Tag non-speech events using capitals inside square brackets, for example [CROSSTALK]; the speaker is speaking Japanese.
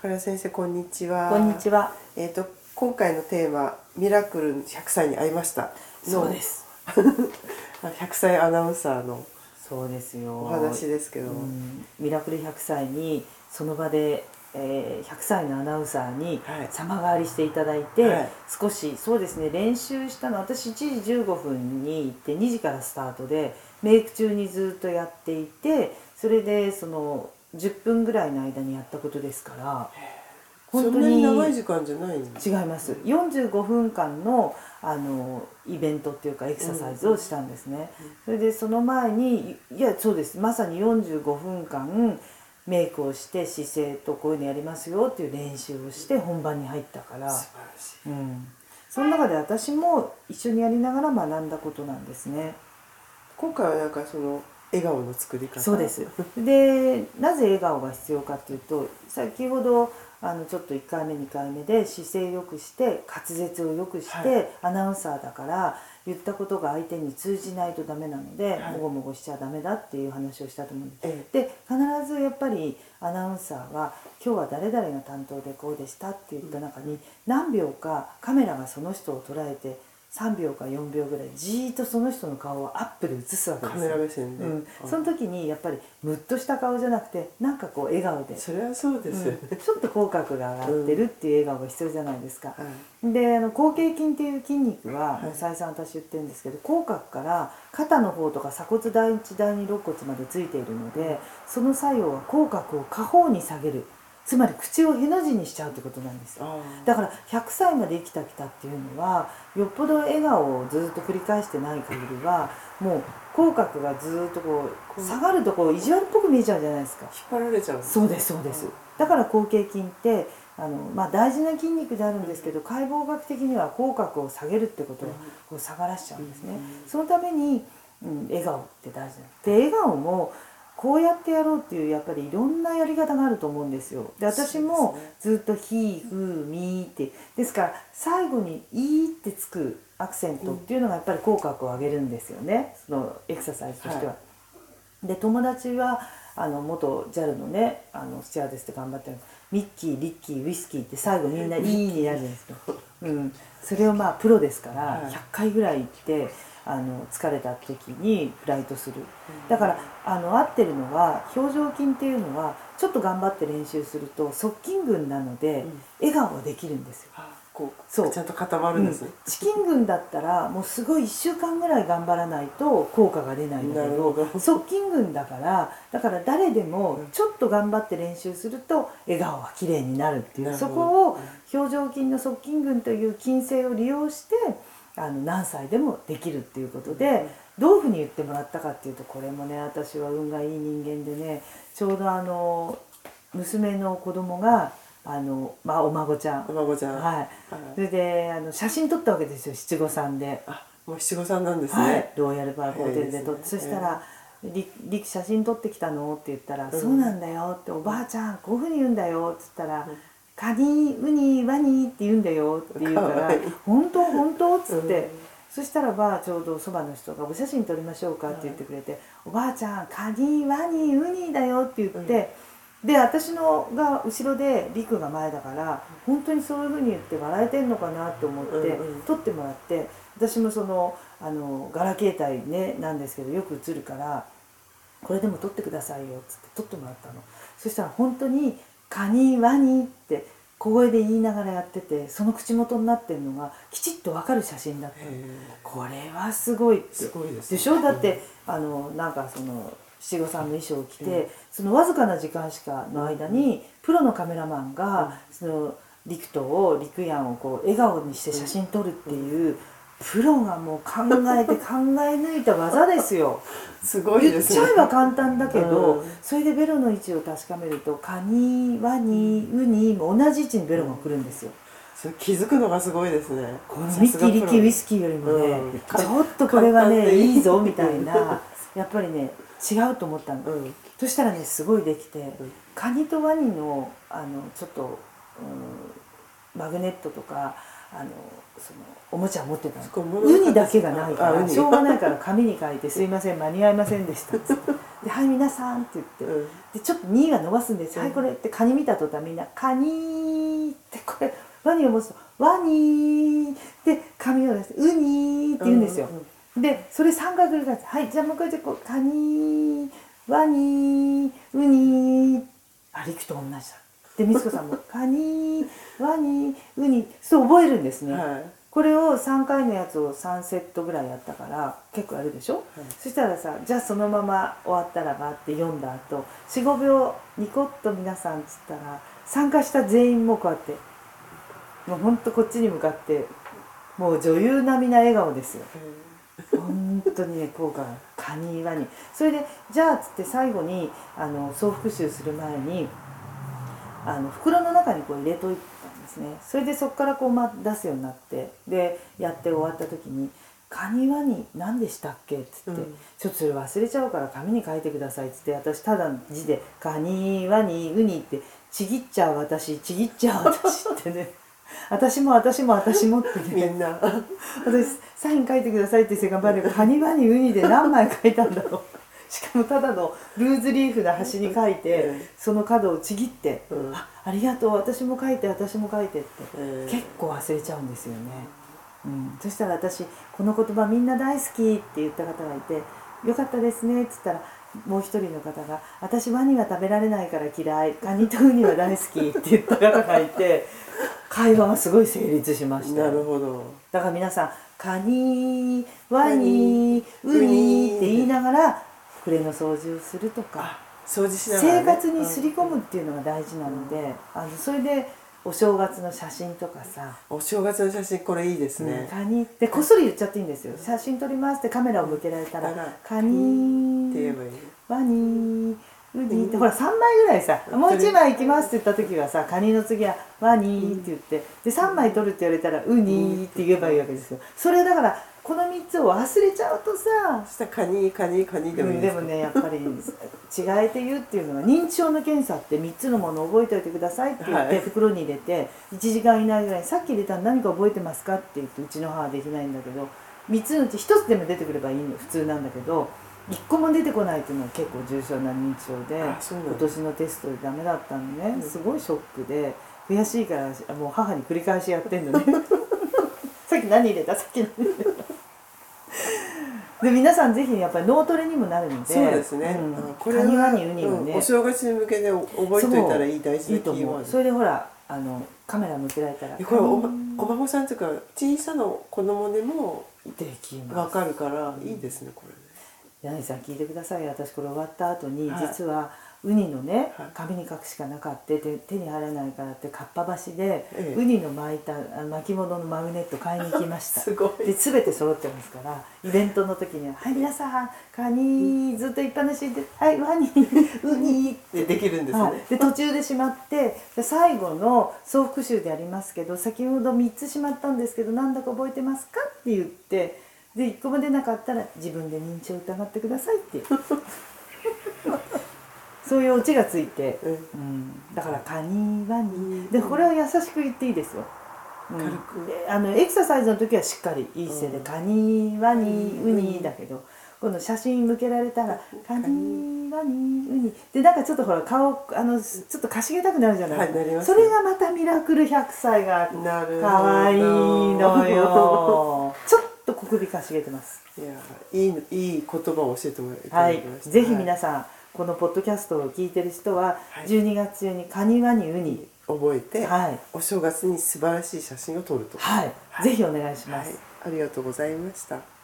原先生こんにちは。こんにちは。えっ、と今回のテーマミラクル100歳に会いましたの。そうです。100 [LAUGHS] 歳アナウンサーのそうですよ。お話ですけども。うんミラクル100歳にその場で、えー100歳のアナウンサーにはい様変わりしていただいて、はい少しそうですね練習したの私1時15分に行って2時からスタートでメイク中にずっとやっていてそれでその10分ぐらいの間にやったことですからそんなに長い時間じゃない。違います。45分間のあのイベントっていうかエクササイズをしたんですね、それでその前にいやそうです。まさに45分間メイクをして姿勢とこういうのやりますよっていう練習をして本番に入ったから、素晴らしい。うん、その中で私も一緒にやりながら学んだことなんですね。今回はなんかその笑顔の作り方。そうです。でなぜ笑顔が必要かっていうと先ほどあのちょっと1回目2回目で姿勢よくして滑舌をよくして、はいアナウンサーだから言ったことが相手に通じないとダメなので、はいもごもごしちゃダメだっていう話をしたと思うんです。えで必ずやっぱりアナウンサーは「今日は誰々が担当でこうでした」って言った中に何秒かカメラがその人を捉えて3秒か4秒ぐらいじーっとその人の顔をアップで映すわけですよメラ目線で。うん、あその時にやっぱりムッとした顔じゃなくてなんかこう笑顔で、それはそうですよね。うんちょっと口角が上がってるっていう笑顔が必要じゃないですか。はい。であの後傾筋っていう筋肉は、再三私言ってるんですけど口角から肩の方とか鎖骨第一第二肋骨までついているのでその作用は口角を下方に下げるつまり口をへの字にしちゃうってことなんです。だから100歳まで生きたきたっていうのはよっぽど笑顔をずっと繰り返してない限りはもう口角がずっとここう。う下がるとこう意地悪っぽく見えちゃうじゃないですか。引っ張られちゃう。そうですそうです。だから後傾筋ってあの、まあ、大事な筋肉であるんですけど解剖学的には口角を下げるってことはこう下がらしちゃうんですね。うん。そのために、うん、笑顔って大事なんです。で笑顔もこうやってやろうっていうやっぱりいろんなやり方があると思うんですよ。で私もずっと「ひ」「ふ」「み」ってですから最後に「い」ってつくアクセントっていうのがやっぱり口角を上げるんですよね。そのエクササイズとしては。はで友達はあの元 JAL のねあのスチュアーデスで頑張ってる。ミッキーリッキーウイスキーって最後みんな「いい」になるじゃないですか、うん、それをまあプロですからはい。100回ぐらい行ってあの疲れた時にフライトする。だからあの合ってるのは表情筋っていうのはちょっと頑張って練習すると側筋群なので笑顔ができるんですよ。あこうそう。ちゃんと固まるんですね。チキン群だったらもうすごい1週間ぐらい頑張らないと効果が出ないんだけど側筋群だからだから誰でもちょっと頑張って練習すると笑顔が綺麗になるっていうそこを表情筋の側筋群という筋性を利用してあの何歳でもできるっていうことでどういうふうに言ってもらったかっていうとこれもね私は運がいい人間でねちょうどあの娘の子供があのまあお孫ちゃん。お孫ちゃん。はい。はい。それであの写真撮ったわけですよ七五三で、あ、もう七五三なんですはい。ね。、ロイヤルパークホテルで。撮って、はいそしたら「りりく写真撮ってきたの?」って言ったら「うん。そうなんだよ」って「おばあちゃんこういうふうに言うんだよ」って言ったら「カニウニワニ」って言うんだよって言うからかわいい「本当本当?」っつって、うんそしたらばちょうどそばの人が「お写真撮りましょうか」って言ってくれて「おばあちゃんカニワニウニだよ」って言って、で私のが後ろでりくが前だから本当にそういうふうに言って笑えてんのかなと思って、うんうん。撮ってもらって私もそのあのガラケー帯ねなんですけどよく映るから「これでも撮ってくださいよ」っつって撮ってもらったの。そしたら本当に「カニワニ」って小声で言いながらやっててその口元になってるのがきちっと分かる写真だったこれはすごいすごいですね。でしょ？だってあのなんかその七五三の衣装を着て、そのわずかな時間しかの間に、プロのカメラマンが、その陸斗を陸ヤンをこう笑顔にして写真撮るっていう、プロがもう考えて考え抜いた技ですよ。え [LAUGHS] すごい言っですね。ちゃえば簡単だけど、うん。それでベロの位置を確かめるとカニワニウニも同じ位置にベロが来るんですよ。それ気づくのがすごいですね。このミッキー・リッキー・ウイスキーよりもね、うん。ちょっとこれはねいいぞみたいな。やっぱりね違うと思ったの、うん。そしたらねすごいできて、ん。カニとワニのあのちょっと、うん、マグネットとかあのそのおもちゃ持ってたの。ウニだけがないからしょうがないから紙に書いて「すいません間に合いませんでした」っつってで「はい皆さん」って言って、うん。でちょっと「に」が伸ばすんですよ「うん。はいこれ」ってカニ見た途端みんな「カニ」ってこれワニを持つと「ワニ」で髪を出して「ウニ」って言うんですよ、うんでそれ3回繰り返す。はい。じゃあもう一回でこう「カニ」「ワニ」「ウニ」ありくと同じだ。でみつこさんも「カニ」「ワニ」「ウニ」そう覚えるんですね、はい。これを3回のやつを3セットぐらいやったから結構やるでしょ、そしたらさじゃあそのまま終わったらばって読んだ後45秒ニコッと皆さんっつったら参加した全員もこうやってもうほんとこっちに向かってもう女優並みな笑顔ですよ本当にね効果がカニワニそれでじゃあっつって最後にあの総復習する前にあの袋の中にこう入れといたんですねそれでそこからこう、ま、出すようになってでやって終わった時に「カニワニ何でしたっけ?」っつって、うんちょっとそれ忘れちゃうから紙に書いてください」っつって私ただの字で「カニワニウニ」ってちぎっちゃう私ちぎっちゃう私ってね私も私も私もって。ねみんな。私サイン書いてくださいって言って頑張ればカニバニウニで何枚書いたんだろう。しかもただのルーズリーフの端に書いてうん。その角をちぎってうん「あありがとう私も書いて私も書いて」ってうん。結構忘れちゃうんですよね、うん、そしたら私この言葉みんな大好きって言った方がいて「よかったですね」っつったらもう一人の方が「私ワニは食べられないから嫌いカニとウニは大好き」って言った方がいて会話がすごい成立しましたよ。なるほど。だから皆さん「カニワニウニ」って言いながら触れの掃除をするとか掃除しながら、ね、生活にすり込むっていうのが大事なのであのそれでお正月の写真とかさ。お正月の写真これいいですうんね、カニってこっそり言っちゃっていいんですよ。写真撮りますってカメラを向けられたら「カニって言えばいい。ワニウニ」ってほら3枚ぐらいさ「もう1枚いきます」って言った時はさカニの次は「ワニ」って言ってで3枚撮るって言われたら「ウニ」って言えばいいわけですよ。それだからこの3つを忘れちゃうとさそしたらカニカニカニでもでもねやっぱり違えて言うっていうのは認知症の検査って3つのものを覚えておいてくださいって言っはい。て袋に入れて1時間以内ぐらいにさっき入れたの何か覚えてますかって言ってうちの母はできないんだけど3つのうち1つでも出てくればいいの普通なんだけど1個も出てこないっていうのは結構重症な認知症で今年のテストでダメだったのね。うん。すごいショックで悔しいからもう母に繰り返しやってんのね。[LAUGHS] さっき何入れた？さっき何入れた？[LAUGHS] で皆さんぜひやっぱり脳トレにもなるのでそうですね、うん。あこれはカニワニウニもね、うんお正月に向けて覚えておいたらいい大事ないキーワそれでほらあのカメラ向けられたらえこれおお孫さんというか小さな子供でもできます。わかるからいいですねこれね柳さん聞いてくださいよ。私これ終わった後に、はい。実はウニのねはい。紙に書くしかなかった。手手に入らないからってかっぱ橋で、ええ。ウニの巻いた巻物のマグネット買いに行きました。[LAUGHS] すごい。で全て揃ってますからイベントの時には「はい皆さんカニずっといっぱなしではいワニウニ」っ [LAUGHS] てでできるんですね、はい、で途中でしまってで最後の総復習でありますけど先ほど3つしまったんですけどなんだか覚えてますか？って言ってで1個も出なかったら自分で認知を疑ってくださいって [LAUGHS] そういうオチがついて、うん。うん、だからカニワニうん。でこれを優しく言っていいですよ。うん。軽く。であのエクササイズの時はしっかりいい姿勢で、うん。カニワニうん。ウニだけど今度写真向けられたらカニワニウニ。でなんかちょっとほら顔あのちょっとかしげたくなるじゃない？はいそれがまたミラクル100歳がなるほど。可愛いのよ首かしげてます。いやいいいい言葉を教えてもらいたはいだきました。ぜひ皆さんこのポッドキャストを聞いてる人ははい。12月中にカニワニウニ。覚えて、はい。お正月に素晴らしい写真を撮ると。はい、ぜひお願いします、はい、ありがとうございました